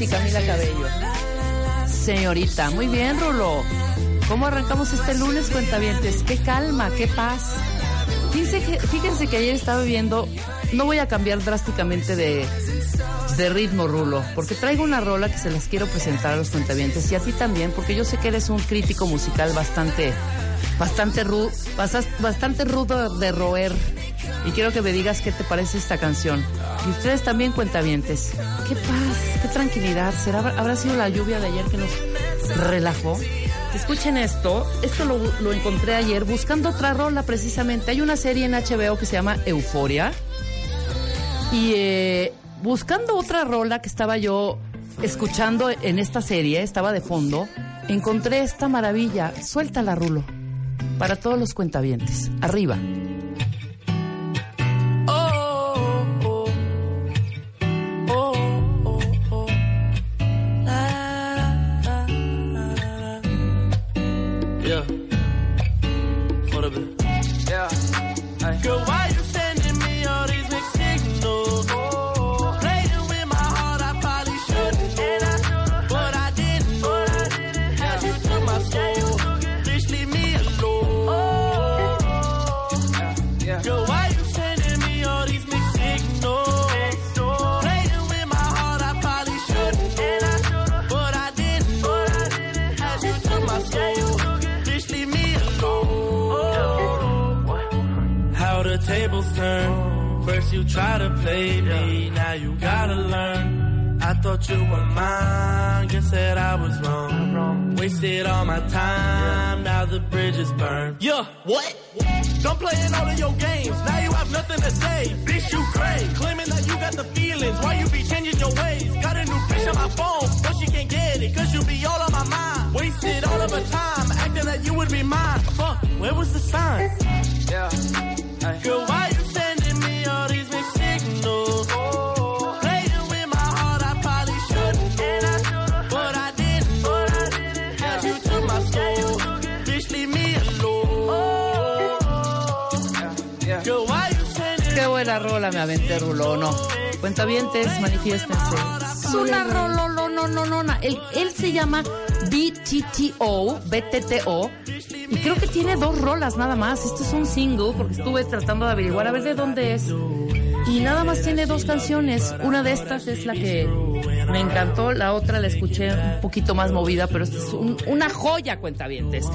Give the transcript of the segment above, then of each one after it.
Y Camila Cabello. Señorita, muy bien, Rulo. ¿Cómo arrancamos este lunes, cuentavientes? Qué calma, qué paz. Fíjense que, fíjense que ayer estaba viendo, no voy a cambiar drásticamente de, de ritmo, Rulo, porque traigo una rola que se las quiero presentar a los cuentavientes y a ti también, porque yo sé que eres un crítico musical bastante, bastante, ru, basas- bastante rudo de roer. Y quiero que me digas qué te parece esta canción. Y ustedes también cuentavientes. Qué paz, qué tranquilidad. ¿Será, ¿Habrá sido la lluvia de ayer que nos relajó? Escuchen esto, esto lo, encontré ayer buscando otra rola precisamente. Hay una serie en HBO que se llama Euforia. Y eh, buscando otra rola que estaba yo escuchando en esta serie, estaba de fondo, encontré esta maravilla. Suéltala, Rulo. Para todos los cuentavientes. Arriba. Rola me aventé, Rulo, ¿o no? Cuentavientes, manifiéstense. Es una rola, no, no, no, no, no. Él, él se llama BTTO, BTTO, y creo que tiene dos rolas nada más. Esto es un single, porque estuve tratando de averiguar a ver de dónde es. Y nada más tiene dos canciones. Una de estas es la que me encantó, la otra la escuché un poquito más movida, pero esta es un- una joya, cuentavientes.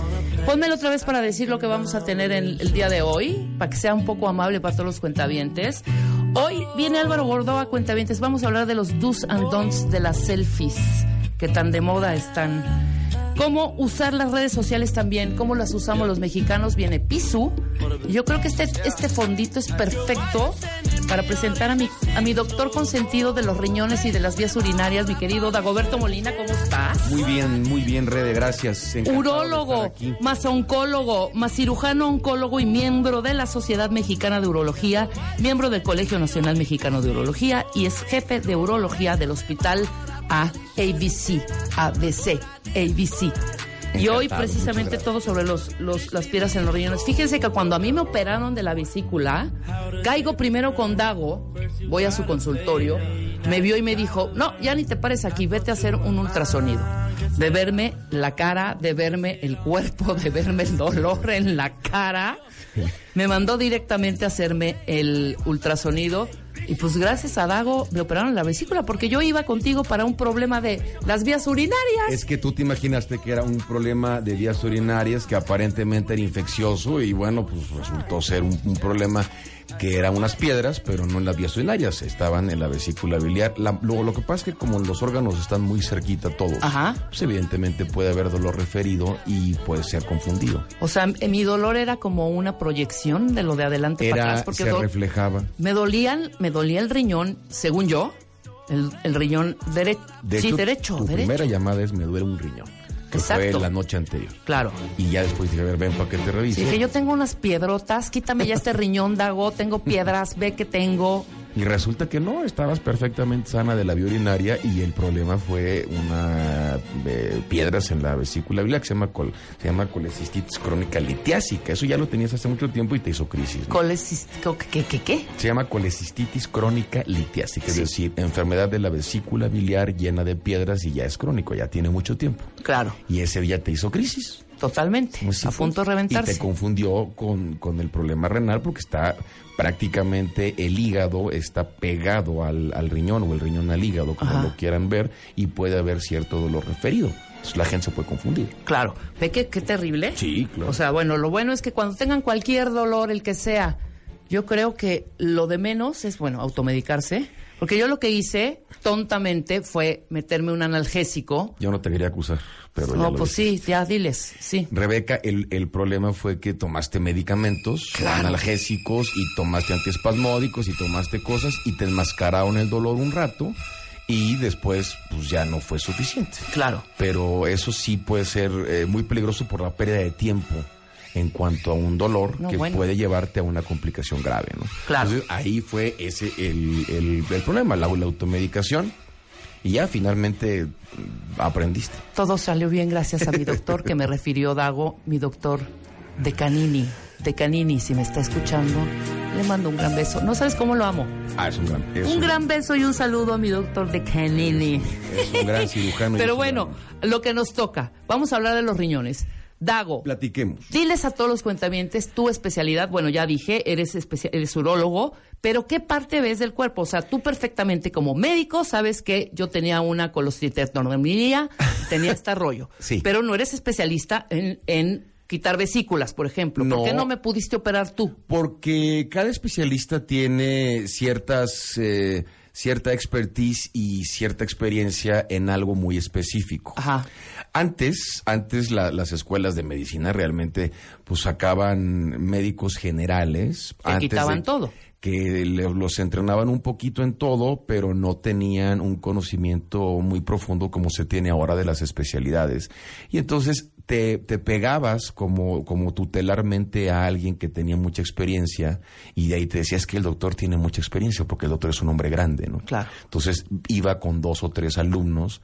Pónmelo otra vez para decir lo que vamos a tener el, el día de hoy, para que sea un poco amable para todos los cuentavientes. Hoy viene Álvaro Gordoa, cuentavientes. Vamos a hablar de los do's and don'ts de las selfies, que tan de moda están. Cómo usar las redes sociales también, cómo las usamos los mexicanos. Viene Pisu. Yo creo que este, este fondito es perfecto para presentar a mi, a mi doctor consentido de los riñones y de las vías urinarias, mi querido Dagoberto Molina. ¿Cómo estás? Muy bien, muy bien, Rede, gracias. Encantado Urólogo, más oncólogo, más cirujano oncólogo y miembro de la Sociedad Mexicana de Urología, miembro del Colegio Nacional Mexicano de Urología y es jefe de urología del Hospital A ABC, ABC, ABC. Y hoy precisamente todo sobre los, los- las piedras en los riñones. Fíjense que cuando a mí me operaron de la vesícula, caigo primero con Dago, voy a su consultorio, me vio y me dijo, no, ya ni te pares aquí, vete a hacer un ultrasonido. De verme la cara, de verme el cuerpo, de verme el dolor en la cara. Me mandó directamente a hacerme el ultrasonido. Y pues gracias a Dago me operaron la vesícula porque yo iba contigo para un problema de las vías urinarias. Es que tú te imaginaste que era un problema de vías urinarias que aparentemente era infeccioso y bueno, pues resultó ser un, un problema que eran unas piedras, pero no en las vías urinarias, estaban en la vesícula biliar. La- luego, lo que pasa es que como los órganos están muy cerquita todos, Ajá. pues evidentemente puede haber dolor referido y puede ser confundido. O sea, m- mi dolor era como una proyección de lo de adelante para atrás, porque se reflejaba. me dolían, me dolía el riñón, según yo, el, el riñón dere- De sí, derecho, tu derecho. primera llamada es me duele un riñón, que Exacto. fue la noche anterior. Claro. Y ya después dije, a ver, ven para que te revise. Dije, yo tengo unas piedrotas, quítame ya este riñón, Dago, tengo piedras, ve que tengo. Y resulta que no, estabas perfectamente sana de la vía urinaria y el problema fue una eh, piedras en la vesícula biliar que se llama, col- se llama colecistitis crónica litiásica. Eso ya lo tenías hace mucho tiempo y te hizo crisis. ¿no? ¿qué, qué, qué? Se llama colecistitis crónica litiásica, es decir, enfermedad de la vesícula biliar llena de piedras y ya es crónico, ya tiene mucho tiempo. Claro, Y ese día te hizo crisis. Totalmente. Pues a punto de Y reventarse. te confundió con, con el problema renal porque está prácticamente el hígado está pegado al, al riñón o el riñón al hígado, como Ajá. lo quieran ver, y puede haber cierto dolor referido. Entonces la gente se puede confundir. Claro, ve que qué terrible. Sí, claro. O sea, bueno, lo bueno es que cuando tengan cualquier dolor, el que sea, yo creo que lo de menos es, bueno, automedicarse. Porque yo lo que hice tontamente fue meterme un analgésico. Yo no te quería acusar, pero No, pues sí, ya diles, sí. Rebeca, el, el problema fue que tomaste medicamentos analgésicos y tomaste antiespasmódicos y tomaste cosas y te enmascararon el dolor un rato y después pues ya no fue suficiente. Claro. pero eso sí puede ser eh, muy peligroso por la pérdida de tiempo en cuanto a un dolor No, que bueno. puede llevarte a una complicación grave, ¿no? Claro. Entonces ahí fue ese el, el- el problema, la, la automedicación y ya finalmente mm, aprendiste. Todo salió bien gracias a mi doctor que me refirió Dago, mi doctor de Canini. De Canini, si me está escuchando, le mando un gran beso. No sabes cómo lo amo. Ah, es un gran, es Un gran beso y un saludo a mi doctor de Canini. es un gran cirujano. Pero un bueno, lo que nos toca. Vamos a hablar de los riñones. Dago, platiquemos. diles a todos los cuentavientes tu especialidad. Bueno, ya dije, eres, especia- eres urólogo, pero ¿qué parte ves del cuerpo? O sea, tú perfectamente como médico sabes que yo tenía una colostritectomía, tenía este rollo. Sí. Pero no eres especialista en, en quitar vesículas, por ejemplo. ¿Por qué no me pudiste operar tú? Porque cada especialista tiene ciertas, eh, cierta expertise y cierta experiencia en algo muy específico. Ajá. Antes, antes la- las escuelas de medicina realmente pues sacaban médicos generales. Que antes quitaban de- todo. Que los entrenaban un poquito en todo, pero no tenían un conocimiento muy profundo como se tiene ahora de las especialidades. Y entonces te, te pegabas como, como tutelarmente a alguien que tenía mucha experiencia y de ahí te decías que el doctor tiene mucha experiencia porque el doctor es un hombre grande, ¿no? Claro. Entonces iba con dos o tres alumnos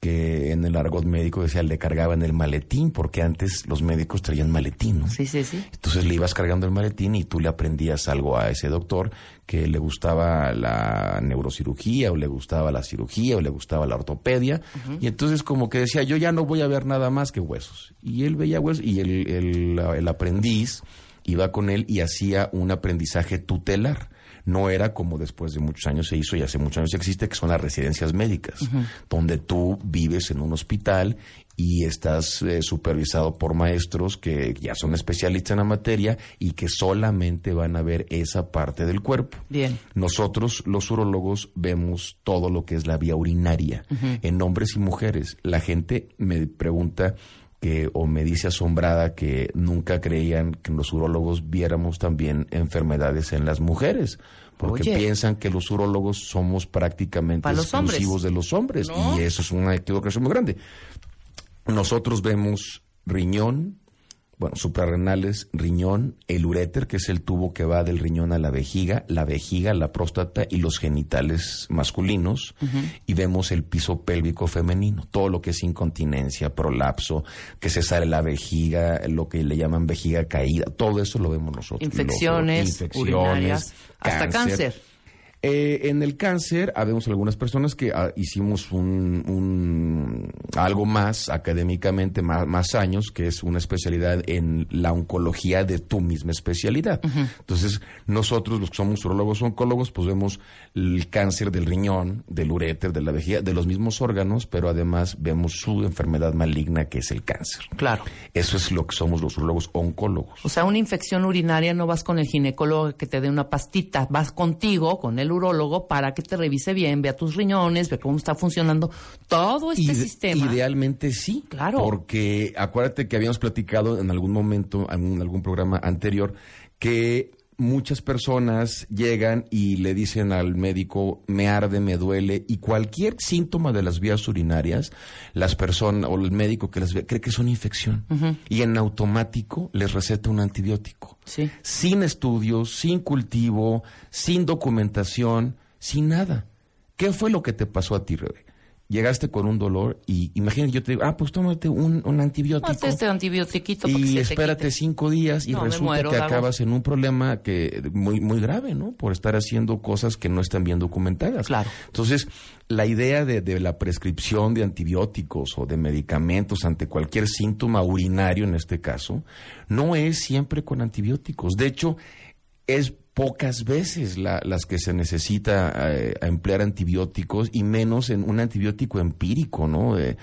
que en el argot médico decía le cargaban el maletín porque antes los médicos traían maletín, ¿no? Sí, sí, sí. Entonces le ibas cargando el maletín y tú le aprendías algo a ese doctor que le gustaba la neurocirugía o le gustaba la cirugía o le gustaba la ortopedia. Y entonces como que decía, yo ya no voy a ver nada más que huesos. Y él veía huesos y el, el, el aprendiz iba con él y hacía un aprendizaje tutelar. No era como después de muchos años se hizo y hace muchos años existe, que son las residencias médicas, donde tú vives en un hospital y estás eh, supervisado por maestros que ya son especialistas en la materia y que solamente van a ver esa parte del cuerpo. Bien. Nosotros, los urólogos, vemos todo lo que es la vía urinaria en hombres y mujeres. La gente me pregunta que o me dice asombrada que nunca creían que los urólogos viéramos también enfermedades en las mujeres. Porque Oye. piensan que los urólogos somos prácticamente hombres. exclusivos de los hombres. ¿No? Y eso es una equivocación muy grande. Nosotros vemos riñón, bueno, suprarrenales, riñón, el uréter, que es el tubo que va del riñón a la vejiga, la vejiga, la próstata y los genitales masculinos, y vemos el piso pélvico femenino, todo lo que es incontinencia, prolapso, que se sale la vejiga, lo que le llaman vejiga caída, todo eso lo vemos nosotros. Infecciones, Los- urinarias, hasta cáncer. Eh, en el cáncer, habemos algunas personas que ah, hicimos un, un- algo más académicamente, más, más años, que es una especialidad en la oncología de tu misma especialidad. Entonces, nosotros, los que somos urólogos oncólogos, pues vemos el cáncer del riñón, del uréter, de la vejiga, de los mismos órganos, pero además vemos su enfermedad maligna, que es el cáncer. Claro. Eso es lo que somos los urólogos oncólogos. O sea, una infección urinaria no vas con el ginecólogo que te dé una pastita, vas contigo, con el urólogo, para que te revise bien, vea tus riñones, ve cómo está funcionando todo este Ide- sistema. Idealmente sí. Claro. Porque acuérdate que habíamos platicado en algún momento, en algún programa anterior, que muchas personas llegan y le dicen al médico, me arde, me duele, y cualquier síntoma de las vías urinarias, las personas o el médico que las ve cree que son infección. Y en automático les receta un antibiótico Sí. sin estudios, sin cultivo, sin documentación, sin nada. ¿Qué fue lo que te pasó a ti, Rebe? Llegaste con un dolor y imagínate, yo te digo, ah, pues tómate un, un antibiótico. Hazte este que y espérate quite. cinco días y No, resulta muero, que acabas en un problema que muy muy grave, ¿no? Por estar haciendo cosas que no están bien documentadas. Claro. Entonces, la idea de, de la prescripción de antibióticos o de medicamentos ante cualquier síntoma urinario, en este caso, no es siempre con antibióticos. De hecho, es pocas veces la- las que se necesita eh, a emplear antibióticos y menos en un antibiótico empírico, ¿no? Eh,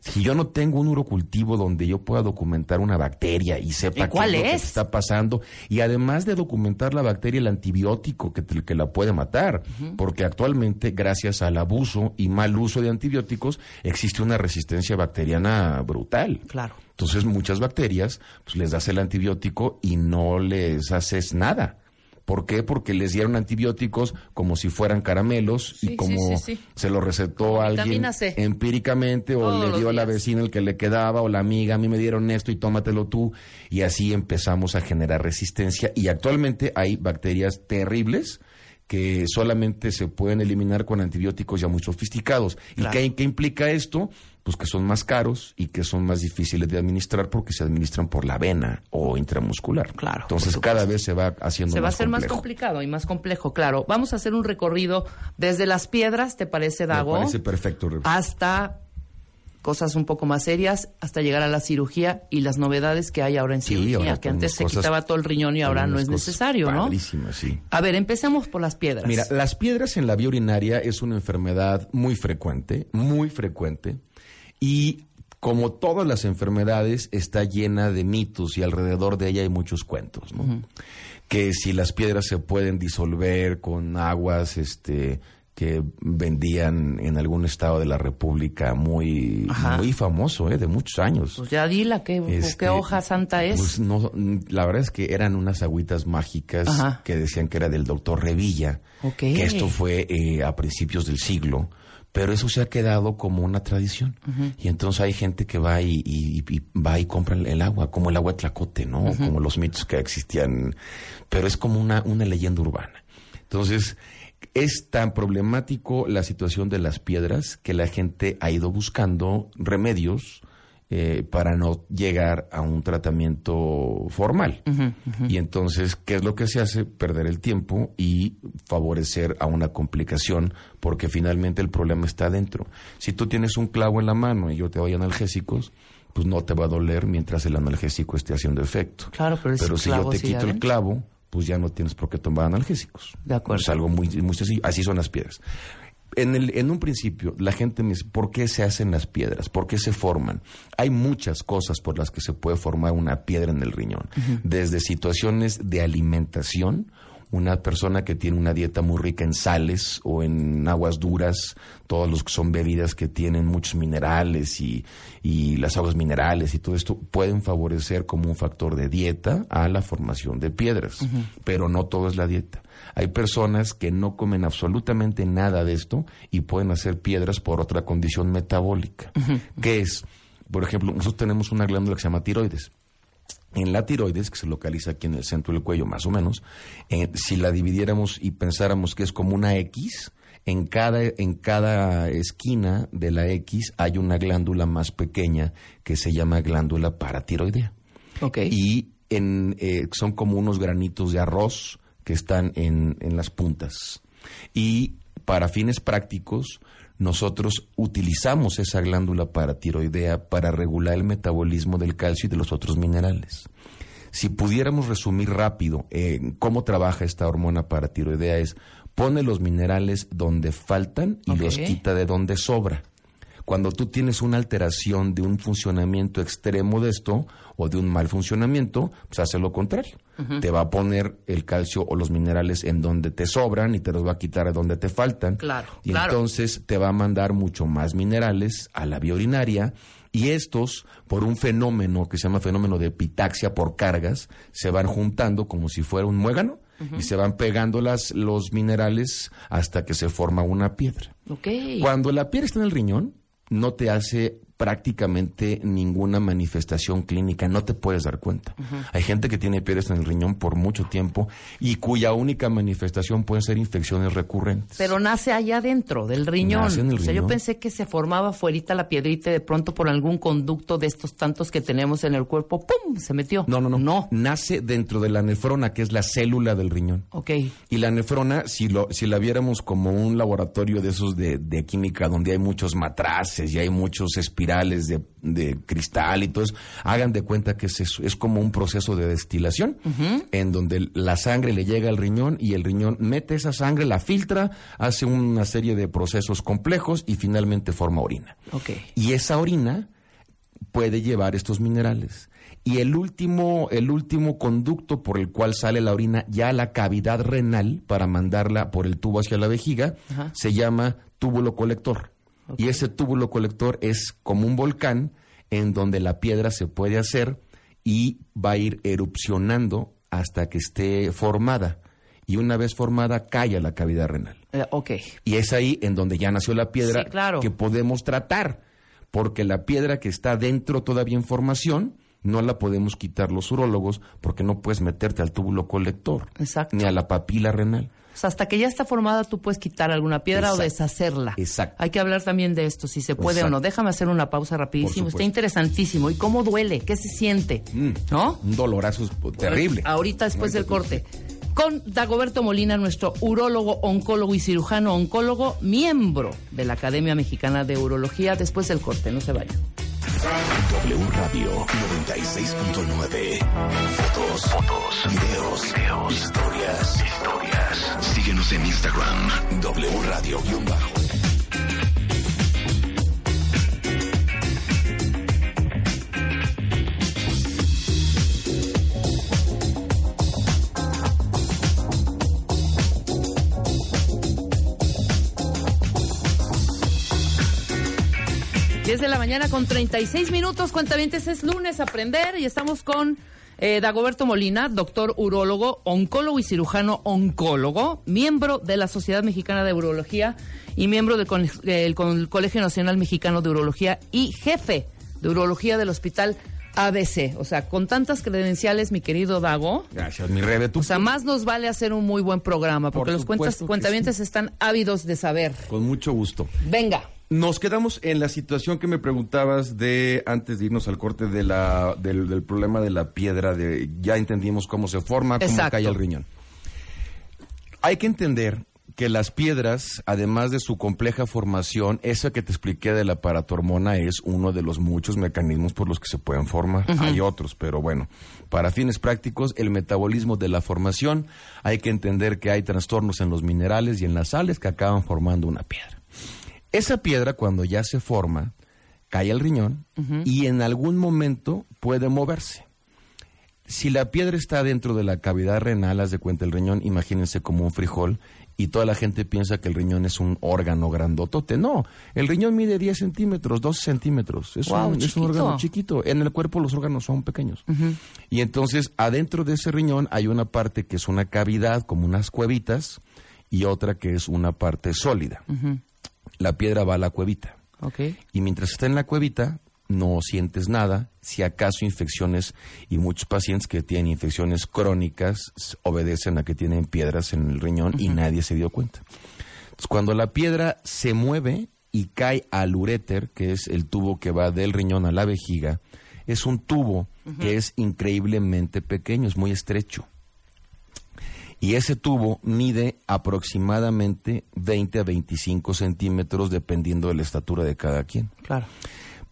si yo no tengo un urocultivo donde yo pueda documentar una bacteria y sepa ¿Y cuál qué es, lo que es? está pasando, y además de documentar la bacteria, el antibiótico que, te- que la puede matar, porque actualmente, gracias al abuso y mal uso de antibióticos, existe una resistencia bacteriana brutal. Claro. Entonces, muchas bacterias, pues les das el antibiótico y no les haces nada. ¿Por qué? Porque les dieron antibióticos como si fueran caramelos Sí, y como sí, sí, sí. se lo recetó a alguien empíricamente o Todos le dio a la vecina el que le quedaba o la amiga, a mí me dieron esto y tómatelo tú. Y así empezamos a generar resistencia. Y actualmente hay bacterias terribles que solamente se pueden eliminar con antibióticos ya muy sofisticados. Claro. ¿Y qué, qué implica esto? Pues que son más caros y que son más difíciles de administrar porque se administran por la vena o intramuscular. Claro, Entonces cada vez se va haciendo Se va a más hacer más complicado y más complejo, claro. Vamos a hacer un recorrido desde las piedras, ¿te parece, Me Dago? parece perfecto. Hasta cosas un poco más serias, hasta llegar a la cirugía y las novedades que hay ahora en Sí, cirugía, ahora que antes se cosas- quitaba todo el riñón y ahora no es necesario, ¿no? sí. A ver, empecemos por las piedras. Mira, las piedras en la vía urinaria es una enfermedad muy frecuente, muy frecuente, y como todas las enfermedades, está llena de mitos y alrededor de ella hay muchos cuentos, ¿no? Que si las piedras se pueden disolver con aguas, este que vendían en algún estado de la República muy, Ajá. muy famoso, ¿eh? de muchos años. Pues ya dila, ¿qué, Este, qué hoja santa es? Pues no, la verdad es que eran unas agüitas mágicas Ajá. que decían que era del doctor Revilla, Ok. que esto fue eh, a principios del siglo, pero eso se ha quedado como una tradición. Y entonces hay gente que va y, y- y va y compra el, agua, como el agua de tlacote, ¿no? Como los mitos que existían, pero es como una, una leyenda urbana. Entonces, es tan problemático la situación de las piedras que la gente ha ido buscando remedios eh, para no llegar a un tratamiento formal. Y entonces, ¿qué es lo que se hace? Perder el tiempo y favorecer a una complicación, porque finalmente el problema está adentro. Si tú tienes un clavo en la mano y yo te doy analgésicos, pues no te va a doler mientras el analgésico esté haciendo efecto. Claro, pero ese si yo te quito el clavo, pues ya no tienes por qué tomar analgésicos. De acuerdo. Es algo muy, muy sencillo. Así son las piedras. En, el, en un principio, la gente me dice, ¿por qué se hacen las piedras? ¿Por qué se forman? Hay muchas cosas por las que se puede formar una piedra en el riñón. Desde situaciones de alimentación, una persona que tiene una dieta muy rica en sales o en aguas duras, todos los que son bebidas que tienen muchos minerales y, y las aguas minerales y todo esto pueden favorecer como un factor de dieta a la formación de piedras. Pero no todo es la dieta. Hay personas que no comen absolutamente nada de esto y pueden hacer piedras por otra condición metabólica. que es? Por ejemplo, nosotros tenemos una glándula que se llama tiroides. En la tiroides, que se localiza aquí en el centro del cuello más o menos, eh, si la dividiéramos y pensáramos que es como una X, en cada, en cada esquina de la X hay una glándula más pequeña que se llama glándula paratiroidea. Ok. Y en, eh, son como unos granitos de arroz que están en, en las puntas. Y para fines prácticos, nosotros utilizamos esa glándula paratiroidea para regular el metabolismo del calcio y de los otros minerales. Si pudiéramos resumir rápido eh, cómo trabaja esta hormona paratiroidea es pone los minerales donde faltan y los quita de donde sobra. Cuando tú tienes una alteración de un funcionamiento extremo de esto o de un mal funcionamiento, pues hace lo contrario. Te va a poner el calcio o los minerales en donde te sobran y te los va a quitar de donde te faltan. Claro, Y claro. entonces te va a mandar mucho más minerales a la vía urinaria y estos, por un fenómeno que se llama fenómeno de epitaxia por cargas, se van juntando como si fuera un muégano y se van pegando las, los minerales hasta que se forma una piedra. Ok. Cuando la piedra está en el riñón, no te hace prácticamente ninguna manifestación clínica, no te puedes dar cuenta. Hay gente que tiene piedras en el riñón por mucho tiempo y cuya única manifestación pueden ser infecciones recurrentes. Pero nace allá adentro del riñón. Nace en el o sea, yo riñón. pensé que se formaba fuerita la piedrita y de pronto por algún conducto de estos tantos que tenemos en el cuerpo, ¡pum! se metió. no, no, no, No. Nace dentro de la nefrona, que es la célula del riñón. Ok. Y la nefrona, si, lo, si la viéramos como un laboratorio de esos de, de química donde hay muchos matraces y hay muchos espirales de, de cristal y todo eso, hagan de cuenta que es, es como un proceso de destilación en donde la sangre le llega al riñón y el riñón mete esa sangre, la filtra, hace una serie de procesos complejos y finalmente forma orina. Y esa orina puede llevar estos minerales. Y el último, el último conducto por el cual sale la orina ya a la cavidad renal para mandarla por el tubo hacia la vejiga Ajá. se llama túbulo colector. Y ese túbulo colector es como un volcán en donde la piedra se puede hacer y va a ir erupcionando hasta que esté formada. Y una vez formada, cae a la cavidad renal. Eh, ok. Y es ahí en donde ya nació la piedra Sí, claro. que podemos tratar, porque la piedra que está dentro todavía en formación no la podemos quitar los urólogos porque no puedes meterte al túbulo colector Exacto. ni a la papila renal. O sea, hasta que ya está formada, tú puedes quitar alguna piedra o deshacerla. Exacto. Hay que hablar también de esto, si se puede Exacto. o no. Déjame hacer una pausa rapidísimo. Está interesantísimo. ¿Y cómo duele? ¿Qué se siente? Mm. ¿No? Un dolorazo terrible. Ahorita después Ahorita del corte. Con Dagoberto Molina, nuestro urólogo, oncólogo y cirujano oncólogo, miembro de la Academia Mexicana de Urología, después del corte. No se vayan. W Radio 96.9. Fotos, videos, videos, historias, historias. Síguenos en Instagram, W Radio bajo. de la mañana con 36 minutos, cuentavientes, es lunes, aprender y estamos con eh, Dagoberto Molina, doctor urólogo, oncólogo y cirujano oncólogo, miembro de la Sociedad Mexicana de Urología y miembro del Colegio Nacional Mexicano de Urología y jefe de urología del Hospital ABC. O sea, con tantas credenciales, mi querido Dago. Gracias, mi Rebe. Tú O sea, más nos vale hacer un muy buen programa, porque Por los cuentas, cuentavientes están ávidos de saber. con mucho gusto. Venga. Nos quedamos en la situación que me preguntabas de antes de irnos al corte de la, del, del problema de la piedra, de ya entendimos cómo se forma, cómo Exacto. cae el riñón. Hay que entender que las piedras, además de su compleja formación, esa que te expliqué de la paratormona es uno de los muchos mecanismos por los que se pueden formar. Hay otros, pero bueno, para fines prácticos, el metabolismo de la formación, hay que entender que hay trastornos en los minerales y en las sales que acaban formando una piedra. Esa piedra cuando ya se forma, cae al riñón y en algún momento puede moverse. Si la piedra está dentro de la cavidad renal, haz de cuenta el riñón, imagínense como un frijol, y toda la gente piensa que el riñón es un órgano grandotote. No, el riñón mide 10 centímetros, 12 centímetros. Es, un, es un chiquito. órgano chiquito. En el cuerpo los órganos son pequeños. Y entonces, adentro de ese riñón hay una parte que es una cavidad, como unas cuevitas, y otra que es una parte sólida. La piedra va a la cuevita. Y mientras está en la cuevita, no sientes nada. Si acaso infecciones, y muchos pacientes que tienen infecciones crónicas obedecen a que tienen piedras en el riñón y nadie se dio cuenta. Entonces, cuando la piedra se mueve y cae al uréter, que es el tubo que va del riñón a la vejiga, es un tubo que es increíblemente pequeño, es muy estrecho. Y ese tubo mide aproximadamente 20 a 25 centímetros dependiendo de la estatura de cada quien. Claro.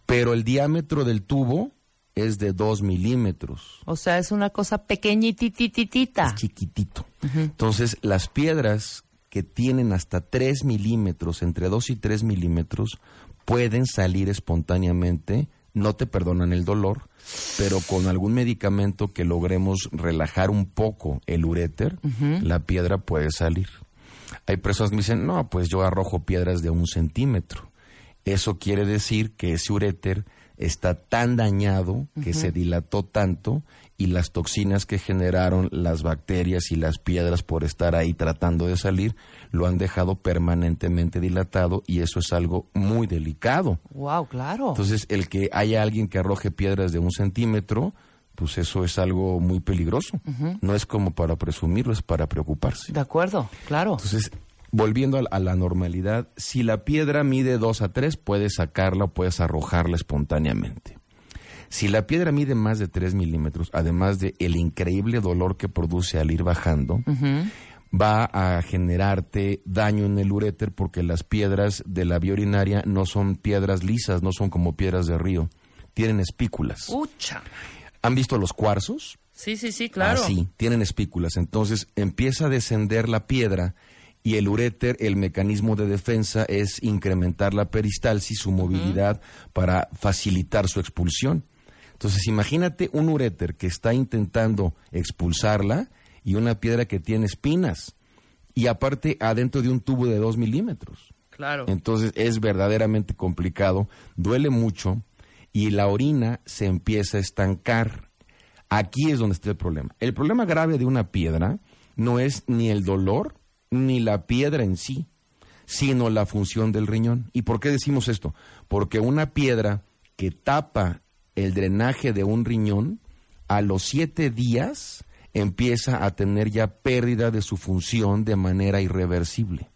Pero el diámetro del tubo es de 2 milímetros. O sea, es una cosa pequeñitititita. Es chiquitito. Entonces, las piedras que tienen hasta 3 milímetros, entre 2 y 3 milímetros, pueden salir espontáneamente, no te perdonan el dolor, pero con algún medicamento que logremos relajar un poco el uréter, la piedra puede salir. Hay personas que me dicen, no, pues yo arrojo piedras de un centímetro. Eso quiere decir que ese uréter está tan dañado que se dilató tanto y las toxinas que generaron las bacterias y las piedras por estar ahí tratando de salir lo han dejado permanentemente dilatado y eso es algo muy delicado. Wow, claro. Entonces, el que haya alguien que arroje piedras de un centímetro, pues eso es algo muy peligroso. No es como para presumirlo, es para preocuparse. de acuerdo, claro. Entonces, volviendo a, la- a la normalidad, si la piedra mide 2 a 3, puedes sacarla o puedes arrojarla espontáneamente. Si la piedra mide más de 3 milímetros, además de el increíble dolor que produce al ir bajando, va a generarte daño en el uréter porque las piedras de la vía urinaria no son piedras lisas, no son como piedras de río, tienen espículas. Ucha. ¿Han visto los cuarzos? Sí, sí, sí, claro. Así, tienen espículas. Entonces empieza a descender la piedra y el uréter, el mecanismo de defensa es incrementar la peristalsis, su movilidad para facilitar su expulsión. Entonces imagínate un uréter que está intentando expulsarla y una piedra que tiene espinas y aparte adentro de un tubo de dos milímetros. Claro. Entonces es verdaderamente complicado, duele mucho y la orina se empieza a estancar. Aquí es donde está el problema. El problema grave de una piedra no es ni el dolor ni la piedra en sí, sino la función del riñón. ¿Y por qué decimos esto? Porque una piedra que tapa el drenaje de un riñón, a los siete días empieza a tener ya pérdida de su función de manera irreversible.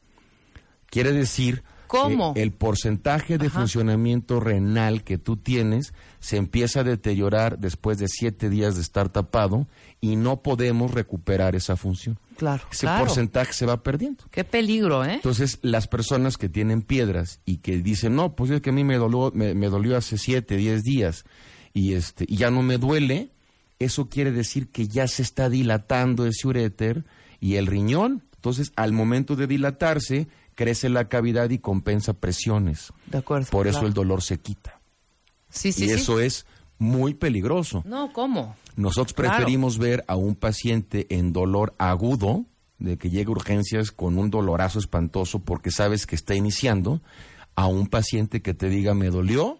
Quiere decir ¿Cómo? que el porcentaje de funcionamiento renal que tú tienes se empieza a deteriorar después de siete días de estar tapado y no podemos recuperar esa función. Claro, Ese claro. porcentaje se va perdiendo. Qué peligro, ¿eh? Entonces, las personas que tienen piedras y que dicen, no, pues es que a mí me dolió, me, me dolió hace siete, diez días y, este, y ya no me duele, eso quiere decir que ya se está dilatando ese uréter y el riñón. Entonces, al momento de dilatarse, crece la cavidad y compensa presiones. De acuerdo. Por eso el dolor se quita. Sí, sí, y sí. eso es muy peligroso. No, ¿cómo? Nosotros Claro. preferimos ver a un paciente en dolor agudo, de que llegue a urgencias con un dolorazo espantoso porque sabes que está iniciando, a un paciente que te diga me dolió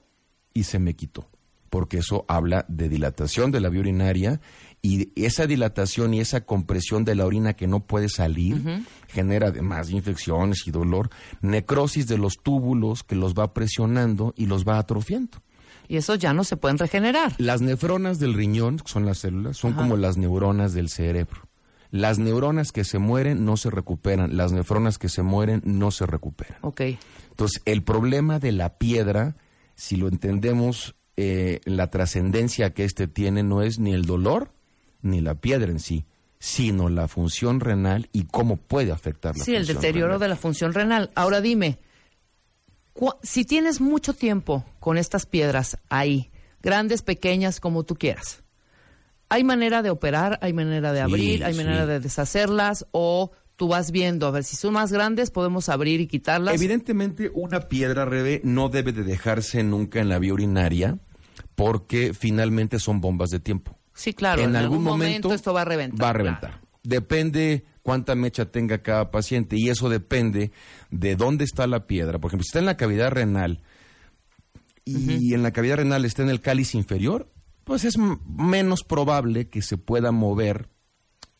y se me quitó. Porque eso habla de dilatación de la vía urinaria y esa dilatación y esa compresión de la orina que no puede salir genera además infecciones y dolor, necrosis de los túbulos que los va presionando y los va atrofiando. Y esos ya no se pueden regenerar. Las nefronas del riñón, que son las células, son como las neuronas del cerebro. Las neuronas que se mueren no se recuperan, las nefronas que se mueren no se recuperan. Ok. Entonces, el problema de la piedra, si lo entendemos, eh, la trascendencia que éste tiene no es ni el dolor ni la piedra en sí, sino la función renal y cómo puede afectar la Sí, el función deterioro renal. de la función renal. Ahora dime, si tienes mucho tiempo con estas piedras ahí, grandes, pequeñas, como tú quieras, ¿hay manera de operar, hay manera de Sí, abrir, hay sí. manera de deshacerlas o tú vas viendo, a ver, si son más grandes podemos abrir y quitarlas? Evidentemente, una piedra, Rebe, no debe de dejarse nunca en la vía urinaria porque finalmente son bombas de tiempo. Sí, claro, en, algún, momento, esto va a reventar. Va a reventar. claro. Depende cuánta mecha tenga cada paciente y eso depende de dónde está la piedra. Por ejemplo, si está en la cavidad renal y en la cavidad renal está en el cáliz inferior, pues es menos probable que se pueda mover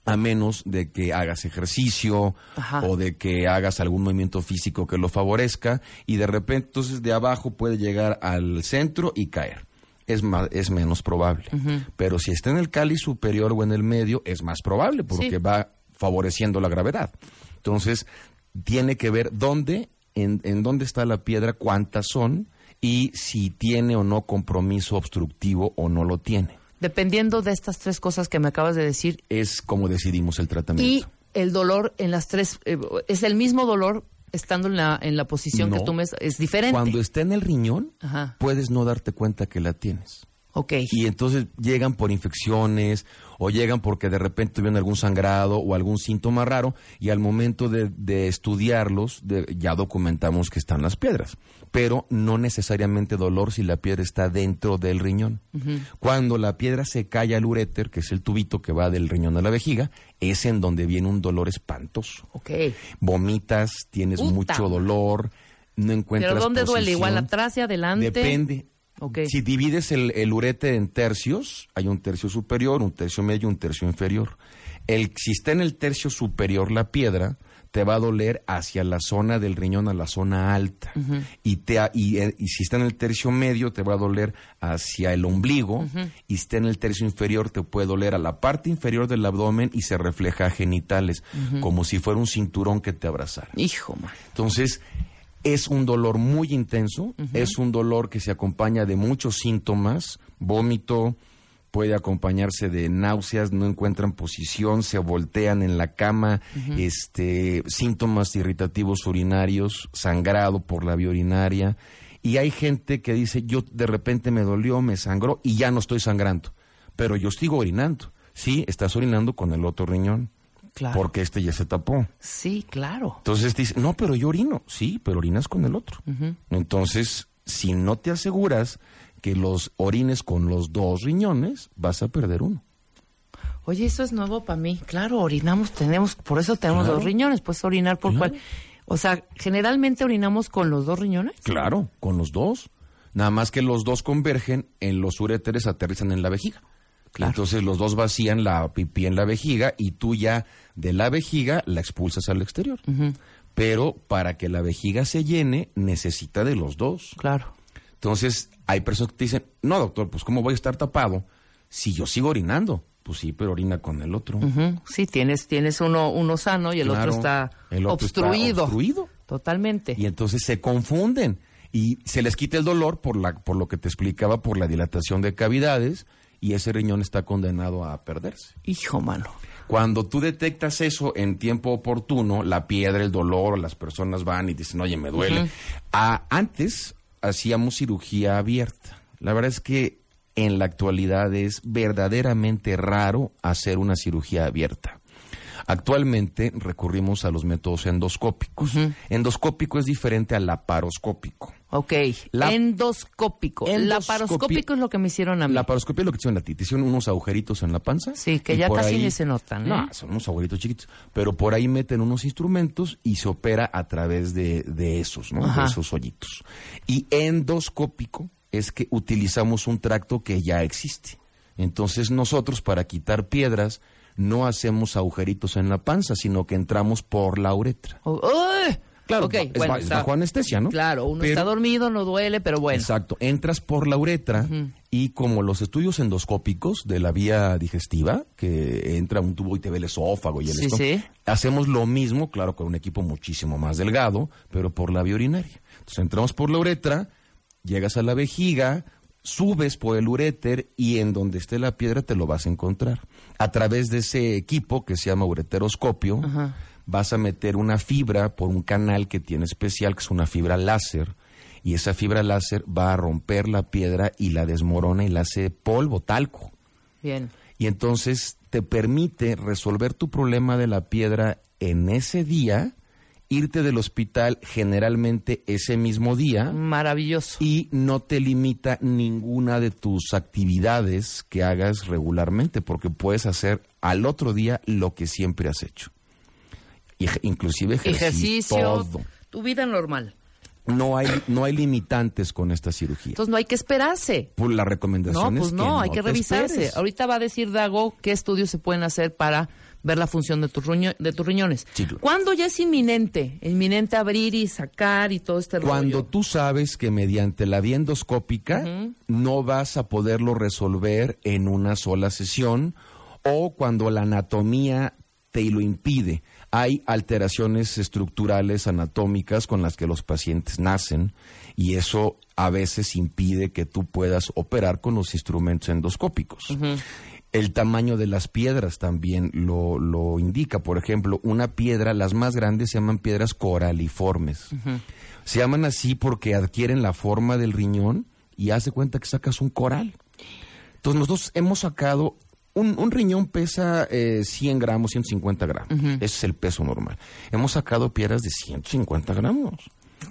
a menos de que hagas ejercicio Ajá. o de que hagas algún movimiento físico que lo favorezca y de repente entonces de abajo puede llegar al centro y caer. Es, más, es menos probable. Pero si está en el cáliz superior o en el medio, es más probable porque Sí. va favoreciendo la gravedad. Entonces, tiene que ver dónde, en, en dónde está la piedra, cuántas son y si tiene o no compromiso obstructivo o no lo tiene. Dependiendo de estas tres cosas que me acabas de decir, Es como decidimos el y tratamiento. el dolor en las tres, eh, es el mismo dolor estando en la, en la posición que No. tú me... Es diferente. Cuando está en el riñón, Ajá. puedes no darte cuenta que la tienes. Ok. Y entonces llegan por infecciones o llegan porque de repente tuvieron algún sangrado o algún síntoma raro y al momento de, de estudiarlos de- ya documentamos que están las piedras. Pero no necesariamente dolor si la piedra está dentro del riñón. Cuando la piedra se cae al uréter, que es el tubito que va del riñón a la vejiga, es en donde viene un dolor espantoso. Ok. Vomitas, tienes mucho dolor, no encuentras ¿Pero dónde duele? ¿Igual atrás y adelante? Depende. Si divides el, el uréter en tercios, hay un tercio superior, un tercio medio, un tercio inferior. El, si está en el tercio superior la piedra, te va a doler hacia la zona del riñón, a la zona alta. y, te, y, eh, y si está en el tercio medio, te va a doler hacia el ombligo. Y si está en el tercio inferior, te puede doler a la parte inferior del abdomen y se refleja a genitales, como si fuera un cinturón que te abrazara. Hijo, man. Entonces, es un dolor muy intenso, es un dolor que se acompaña de muchos síntomas, vómito, puede acompañarse de náuseas, no encuentran posición, se voltean en la cama, este, síntomas irritativos urinarios, sangrado por la vía urinaria. Y hay gente que dice, yo de repente me dolió, me sangró y ya no estoy sangrando, pero yo sigo orinando. Sí, estás orinando con el otro riñón, Claro. porque este ya se tapó. Sí, claro. Entonces dice, no, pero yo orino. Sí, pero orinas con el otro. Entonces, si no te aseguras que los orines con los dos riñones, vas a perder uno. Oye, eso es nuevo para mí. Claro, orinamos, tenemos, por eso tenemos Claro. dos riñones, puedes orinar por Claro. cuál. O sea, generalmente orinamos con los dos riñones. Claro, con los dos. Nada más que los dos convergen en los uréteres, aterrizan en la vejiga. Entonces los dos vacían la pipí en la vejiga y tú ya de la vejiga la expulsas al exterior. Pero para que la vejiga se llene, necesita de los dos. Claro. Entonces, hay personas que te dicen, no, doctor, pues ¿cómo voy a estar tapado si yo sigo orinando? Pues sí, pero orina con el otro. Ujú. Sí, tienes, tienes uno, uno sano y el Claro, otro está el otro está obstruido. obstruido. Totalmente. Y entonces se confunden y se les quita el dolor por, la, por lo que te explicaba, por la dilatación de cavidades y ese riñón está condenado a perderse. Hijo, mano. Cuando tú detectas eso en tiempo oportuno, la piedra, el dolor, las personas van y dicen, oye, me duele. Ah, antes hacíamos cirugía abierta. La verdad es que en la actualidad es verdaderamente raro hacer una cirugía abierta. Actualmente recurrimos a los métodos endoscópicos. Endoscópico es diferente al laparoscópico. Ok. La- endoscópico. Laparoscópico es lo que me hicieron a mí. La laparoscopia es lo que te hicieron a ti. Te hicieron unos agujeritos en la panza. Sí, que ya casi ni se notan, ¿eh? No, son unos agujeritos chiquitos. Pero por ahí meten unos instrumentos y se opera a través de, de esos, ¿no? Ajá. De esos hoyitos. Y endoscópico es que utilizamos un tracto que ya existe. Entonces nosotros para quitar piedras no hacemos agujeritos en la panza, sino que entramos por la uretra. Oh. Claro, es, bueno, ba- es está- bajo anestesia, ¿no? Claro, uno Pero- está dormido, no duele, pero bueno. Exacto, entras por la uretra y como los estudios endoscópicos de la vía digestiva, que entra un tubo y te ve el esófago y el Sí, estómago, sí. hacemos lo mismo, claro, con un equipo muchísimo más delgado, pero por la vía urinaria. Entonces entramos por la uretra, llegas a la vejiga, subes por el uréter y en donde esté la piedra te lo vas a encontrar. A través de ese equipo que se llama ureteroscopio, vas a meter una fibra por un canal que tiene especial, que es una fibra láser, y esa fibra láser va a romper la piedra y la desmorona y la hace polvo, talco. Bien. Y entonces te permite resolver tu problema de la piedra en ese día, irte del hospital generalmente ese mismo día Maravilloso. y no te limita ninguna de tus actividades que hagas regularmente, porque puedes hacer al otro día lo que siempre has hecho. Inclusive ejercicio, Ejercicio, todo. tu vida normal. No hay, no hay limitantes con esta cirugía. Entonces no hay que esperarse. Pues la No, recomendación pues es no, que hay que revisarse. esperes. Ahorita va a decir Dago qué estudios se pueden hacer para ver la función de tus, riño- de tus riñones. Sí, claro. ¿Cuándo ya es inminente? Inminente abrir y sacar y todo este Cuando rollo. tú sabes que mediante la vía endoscópica no vas a poderlo resolver en una sola sesión o cuando la anatomía te lo impide. Hay alteraciones estructurales anatómicas con las que los pacientes nacen y eso a veces impide que tú puedas operar con los instrumentos endoscópicos. El tamaño de las piedras también lo, lo indica. Por ejemplo, una piedra, las más grandes se llaman piedras coraliformes. Se llaman así porque adquieren la forma del riñón y hace cuenta que sacas un coral. Entonces nosotros hemos sacado, un, un riñón pesa eh, 100 gramos, 150 gramos. Ese es el peso normal. Hemos sacado piedras de 150 gramos.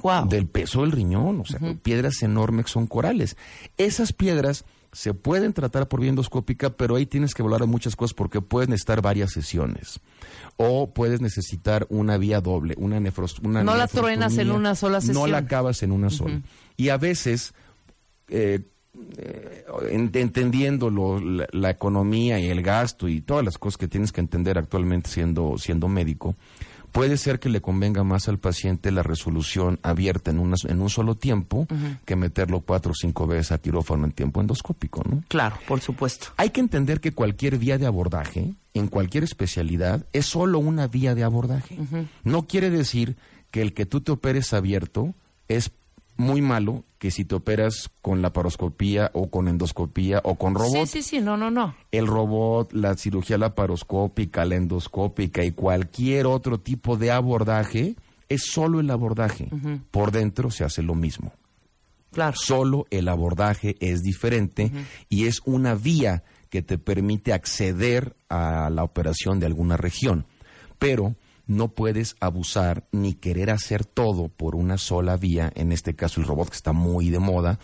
Guau. Del peso del riñón, o sea, piedras enormes que son corales. Esas piedras se pueden tratar por vía endoscópica, pero ahí tienes que valorar muchas cosas porque puedes necesitar varias sesiones. O puedes necesitar una vía doble, una nefros, una No la truenas en una sola No sesión. la acabas en una sola. Y a veces, eh, eh, en- entendiendo lo- la, la economía y el gasto y todas las cosas que tienes que entender actualmente siendo, siendo médico, puede ser que le convenga más al paciente la resolución abierta en, una, en un solo tiempo que meterlo cuatro o cinco veces a quirófano en tiempo endoscópico, ¿no? Claro, por supuesto. Hay que entender que cualquier vía de abordaje, en cualquier especialidad, es solo una vía de abordaje. No quiere decir que el que tú te operes abierto es muy malo que si te operas con laparoscopía o con endoscopía o con robot. Sí, sí, sí, no, no, no. El robot, la cirugía laparoscópica, la endoscópica y cualquier otro tipo de abordaje es solo el abordaje. Por dentro se hace lo mismo. Claro. Solo el abordaje es diferente y es una vía que te permite acceder a la operación de alguna región. Pero no puedes abusar ni querer hacer todo por una sola vía, en este caso el robot que está muy de moda.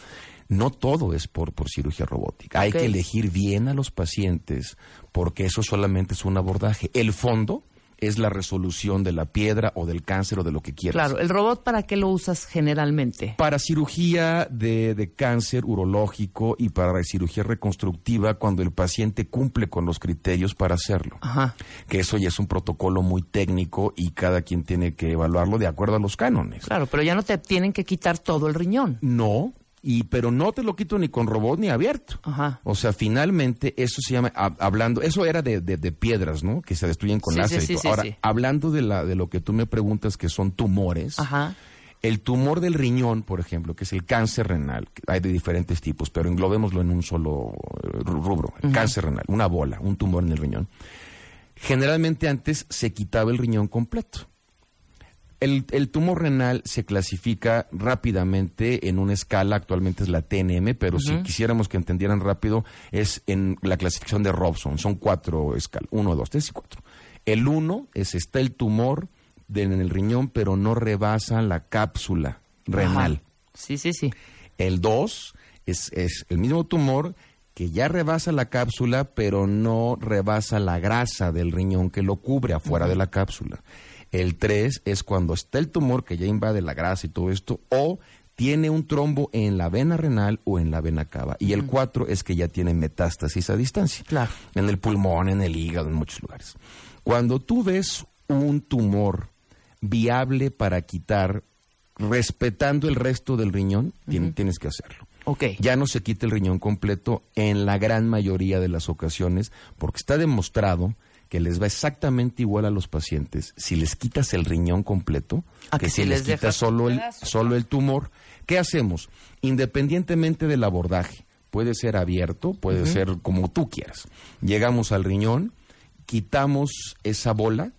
No todo es por, por cirugía robótica. Hay que elegir bien a los pacientes porque eso solamente es un abordaje. El fondo es la resolución de la piedra o del cáncer o de lo que quieras. Claro, el robot para qué lo usas generalmente? Para cirugía de, de cáncer urológico y para cirugía reconstructiva cuando el paciente cumple con los criterios para hacerlo. Ajá. Que eso ya es un protocolo muy técnico y cada quien tiene que evaluarlo de acuerdo a los cánones. Claro, pero ya no te tienen que quitar todo el riñón. No, y pero no te lo quito ni con robot ni abierto. Ajá. O sea, finalmente eso se llama hab- hablando, eso era de, de- de piedras, ¿no? Que se destruyen con Sí, láser. sí, y sí, Ahora, hablando de la de lo que tú me preguntas que son tumores. Ajá. El tumor del riñón, por ejemplo, que es el cáncer renal, hay de diferentes tipos, pero englobémoslo en un solo eh, ru- rubro, el cáncer renal, una bola, un tumor en el riñón. Generalmente antes se quitaba el riñón completo. El, el tumor renal se clasifica rápidamente en una escala, actualmente es la TNM, pero si quisiéramos que entendieran rápido, es en la clasificación de Robson. Son cuatro escalas, uno, dos, tres y cuatro. El uno es está el tumor de- en el riñón, pero no rebasa la cápsula renal. Ajá. Sí, sí, sí. El 2 es, es el mismo tumor que ya rebasa la cápsula, pero no rebasa la grasa del riñón que lo cubre afuera de la cápsula. El 3 es cuando está el tumor que ya invade la grasa y todo esto, o tiene un trombo en la vena renal o en la vena cava. Y el 4 es que ya tiene metástasis a distancia. Claro. En el pulmón, en el hígado, en muchos lugares. Cuando tú ves un tumor viable para quitar, respetando el resto del riñón, tien- tienes que hacerlo. Ok. Ya no se quita el riñón completo en la gran mayoría de las ocasiones, porque está demostrado que les va exactamente igual a los pacientes si les quitas el riñón completo A que que si si les les quitas solo el, solo el tumor. ¿Qué hacemos? Independientemente del abordaje, puede ser abierto, puede ser como tú quieras. Llegamos al riñón, quitamos esa bola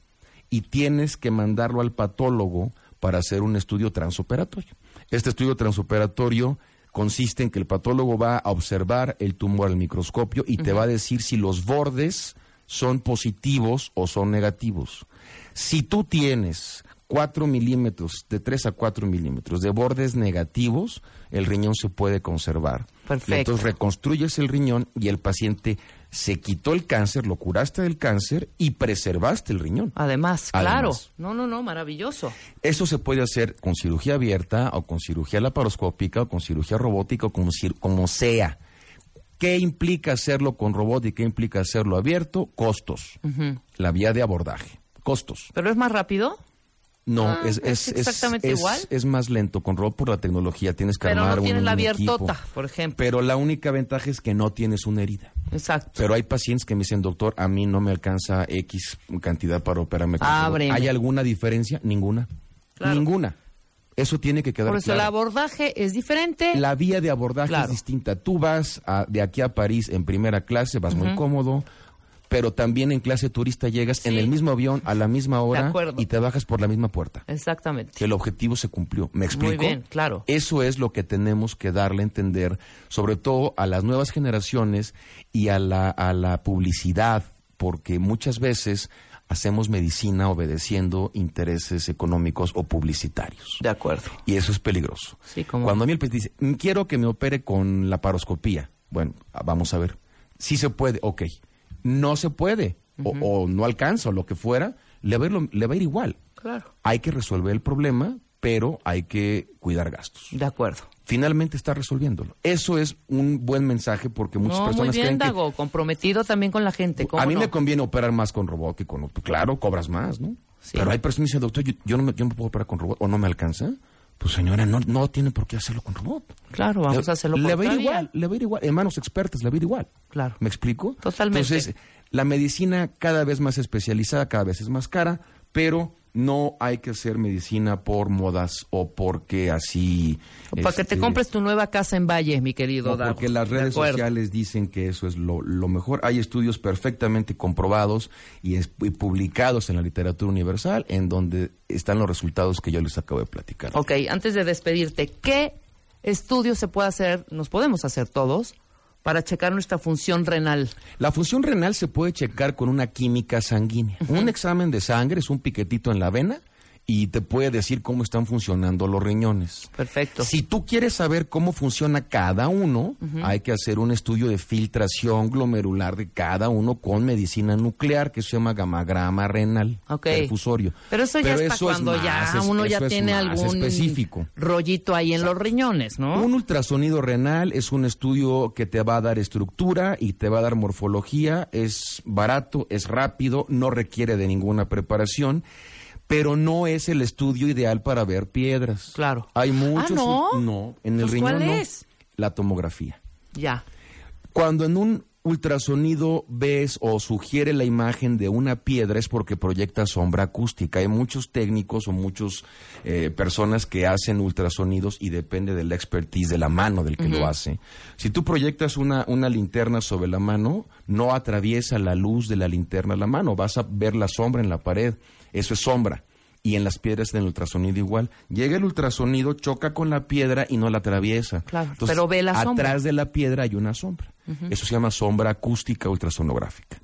y tienes que mandarlo al patólogo para hacer un estudio transoperatorio. Este estudio transoperatorio consiste en que el patólogo va a observar el tumor al microscopio y te va a decir si los bordes son positivos o son negativos. Si tú tienes 4 milímetros, de 3 a 4 milímetros de bordes negativos, el riñón se puede conservar. Perfecto. Y entonces reconstruyes el riñón y el paciente se quitó el cáncer, lo curaste del cáncer y preservaste el riñón. Además, claro. No, no, no, maravilloso. Eso se puede hacer con cirugía abierta o con cirugía laparoscópica o con cirugía robótica o como, como sea. ¿Qué implica hacerlo con robot y qué implica hacerlo abierto? Costos. La vía de abordaje. Costos. ¿Pero es más rápido? No, Ah, es, ¿es es, es- exactamente es- igual? es más lento. Con robot por la tecnología tienes que Pero armar no un, tienes la un abiertota, equipo. por ejemplo. Pero la única ventaja es que no tienes una herida. Exacto. Pero hay pacientes que me dicen, doctor, a mí no me alcanza X cantidad para operarme con robot". Ábreme. ¿Hay alguna diferencia? Ninguna. Claro. Ninguna. Eso tiene que quedar Por eso el abordaje es diferente. La vía de abordaje Claro. es distinta. Tú vas a- de aquí a París en primera clase, vas muy cómodo, pero también en clase turista llegas en el mismo avión a la misma hora y te bajas por la misma puerta. Exactamente. Que el objetivo se cumplió. ¿Me explico? bien, claro. Eso es lo que tenemos que darle a entender, sobre todo a las nuevas generaciones y a la, a la publicidad, porque muchas veces hacemos medicina obedeciendo intereses económicos o publicitarios. De acuerdo. Y eso es peligroso. Sí, como- Cuando a mí el paciente dice, "Mm, quiero que me opere con la paroscopía. Bueno, ah, vamos a ver. Si se puede, ok. No se puede, o, o no alcanza, o lo que fuera, le va, a ir, lo- le va a ir igual. Claro. Hay que resolver el problema, pero hay que cuidar gastos. De acuerdo. Finalmente está resolviéndolo. Eso es un buen mensaje porque muchas No, muy personas bien, creen que. Comprometido también con la gente. ¿cómo a mí no? me conviene operar más con robot que con. Claro, cobras más, ¿no? Sí. Pero hay personas que dicen, doctor, yo, yo no me, yo no puedo operar con robot o no me alcanza. Pues señora, no, no tiene por qué hacerlo con robot. Claro, vamos Le- a hacerlo por Le va a ir igual, le va a ir igual. En manos expertas le va a ir igual. Claro. ¿Me explico? Totalmente. Entonces, la medicina cada vez más especializada, cada vez es más cara, pero no hay que hacer medicina por modas o porque así... Para que te este, compres tu nueva casa en Valle, mi querido no, Dago. porque las De redes sociales dicen que eso es lo, lo mejor. Hay estudios perfectamente comprobados y, es- y publicados en la literatura universal en donde están los resultados que yo les acabo de platicar. Ok, antes de despedirte, ¿qué estudios se puede hacer, nos podemos hacer todos, para checar nuestra función renal? La función renal se puede checar con una química sanguínea. Un examen de sangre es un piquetito en la vena y te puede decir cómo están funcionando los riñones. Perfecto. Si tú quieres saber cómo funciona cada uno, hay que hacer un estudio de filtración glomerular de cada uno con medicina nuclear que se llama gamagrama renal Ok. perfusorio. Pero eso ya es para cuando ya más es- uno ya es tiene algún específico. rollito ahí en los riñones, ¿no? Un ultrasonido renal es un estudio que te va a dar estructura y te va a dar morfología, es barato, es rápido, no requiere de ninguna preparación, pero no es el estudio ideal para ver piedras. Claro. Hay muchos. Ah, ¿no? No, en el Pues, riñón ¿cuál no. es? La tomografía. Ya. Cuando en un ultrasonido ves o sugiere la imagen de una piedra es porque proyecta sombra acústica. Hay muchos técnicos o muchas personas que hacen ultrasonidos y depende de la expertise de la mano del que lo hace. Si tú proyectas una, una linterna sobre la mano, no atraviesa la luz de la linterna la mano, vas a ver la sombra en la pared. Eso es sombra. Y en las piedras del ultrasonido igual. Llega el ultrasonido, choca con la piedra y no la atraviesa. Claro, pero ve la sombra. Atrás de la piedra hay una sombra. Eso se llama sombra acústica ultrasonográfica.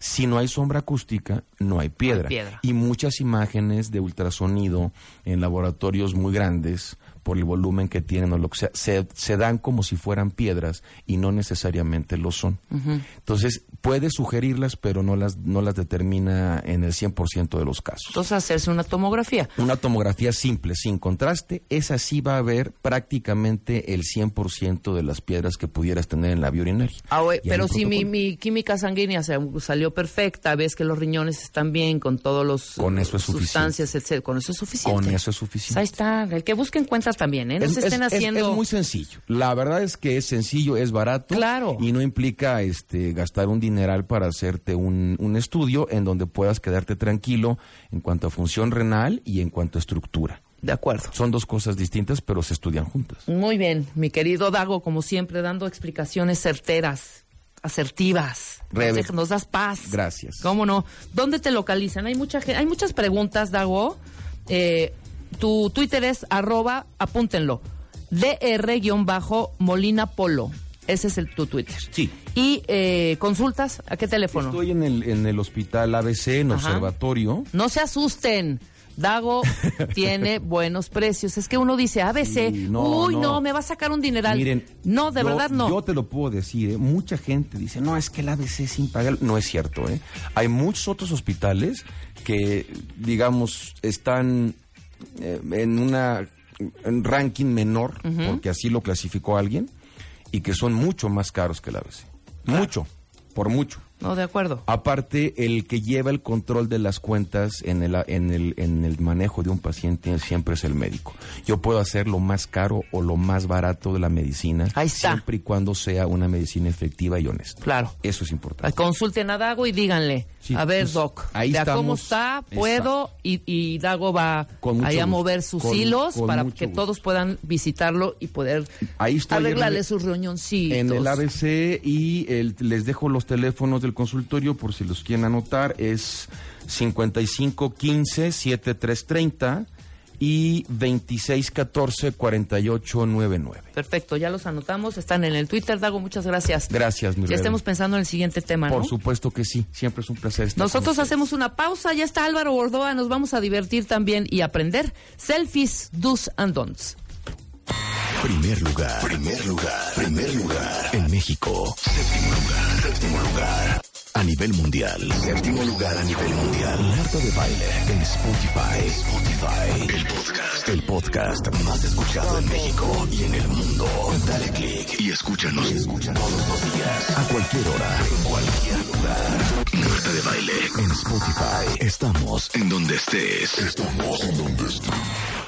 Si no hay sombra acústica, no hay piedra. piedra. Y muchas imágenes de ultrasonido en laboratorios muy grandes, por el volumen que tienen o lo que sea, se, se dan como si fueran piedras y no necesariamente lo son. Entonces, puede sugerirlas, pero no las, no las determina en el 100% de los casos. Entonces hacerse una tomografía. Una tomografía simple, sin contraste, esa sí va a ver prácticamente el 100% de las piedras que pudieras tener en la vía urinaria. Ah, hay pero si mi, mi química sanguínea se- salió perfecta, ves que los riñones están bien con todos los Con eso es sustancias, etcétera, con eso es suficiente. Con eso es Pues suficiente. ahí está, el que busque encuentra también, ¿eh? No Es, se estén es- es- haciendo... es muy sencillo. La verdad es que es sencillo, es barato. Claro. Y no implica este, gastar un dineral para hacerte un, un estudio en donde puedas quedarte tranquilo en cuanto a función renal y en cuanto a estructura. De acuerdo. Son dos cosas distintas, pero se estudian juntas. Muy bien, mi querido Dago, como siempre, dando explicaciones certeras, asertivas. Rebe. Nos das paz. Gracias. ¿Cómo no? ¿Dónde te localizan? Hay mucha hay muchas preguntas, Dago. Eh, tu Twitter es arroba, apúntenlo, dr-molina polo. Ese es el, tu Twitter. Sí. Y eh, consultas, ¿a qué teléfono? Estoy en el, en el hospital ABC, en Ajá. observatorio. No se asusten. Dago tiene buenos precios. Es que uno dice ABC, Sí, no, uy, no. no. me va a sacar un dineral. Miren, no, de yo- verdad no. Yo te lo puedo decir, ¿eh? mucha gente dice, no, es que el ABC sin pagar. No es cierto, ¿eh? Hay muchos otros hospitales que, digamos, están eh, en una en ranking menor, porque así lo clasificó alguien, y que son mucho más caros que el ABC. Mucho, por mucho. No, de acuerdo. Aparte, el que lleva el control de las cuentas en el, en el, en el manejo de un paciente siempre es el médico. Yo puedo hacer lo más caro o lo más barato de la medicina, Ahí está. siempre y cuando sea una medicina efectiva y honesta. Claro. Eso es importante. Consulten a Dago y díganle, Sí, a ver, pues, Doc, ahí vea cómo está, puedo, y, y Dago va ahí a mover sus Con- hilos con para que gusto. todos puedan visitarlo y poder Ahí arreglarle el- sus riñoncitos. En el ABC y el- les dejo los teléfonos del consultorio por si los quieren anotar. Es 5515 7330 y 2614 4899. Perfecto, ya los anotamos, están en el Twitter, Dago, muchas gracias. Gracias, mi Ya estemos pensando en el siguiente tema, ¿no? Por supuesto que sí, siempre es un placer estar Nosotros hacemos una pausa, ya está Álvaro Gordoa, nos vamos a divertir también y aprender selfies, do's and don'ts. Primer lugar, primer lugar, primer lugar en México. Séptimo lugar, séptimo lugar a nivel mundial. Séptimo lugar a nivel mundial. Marta de baile en Spotify. Spotify. El podcast, el podcast más escuchado en México y en el mundo. Dale click y escúchanos, escúchanos todos los días. A cualquier hora, en cualquier lugar. Marta de baile en Spotify. Estamos en donde estés. Estamos en donde estés.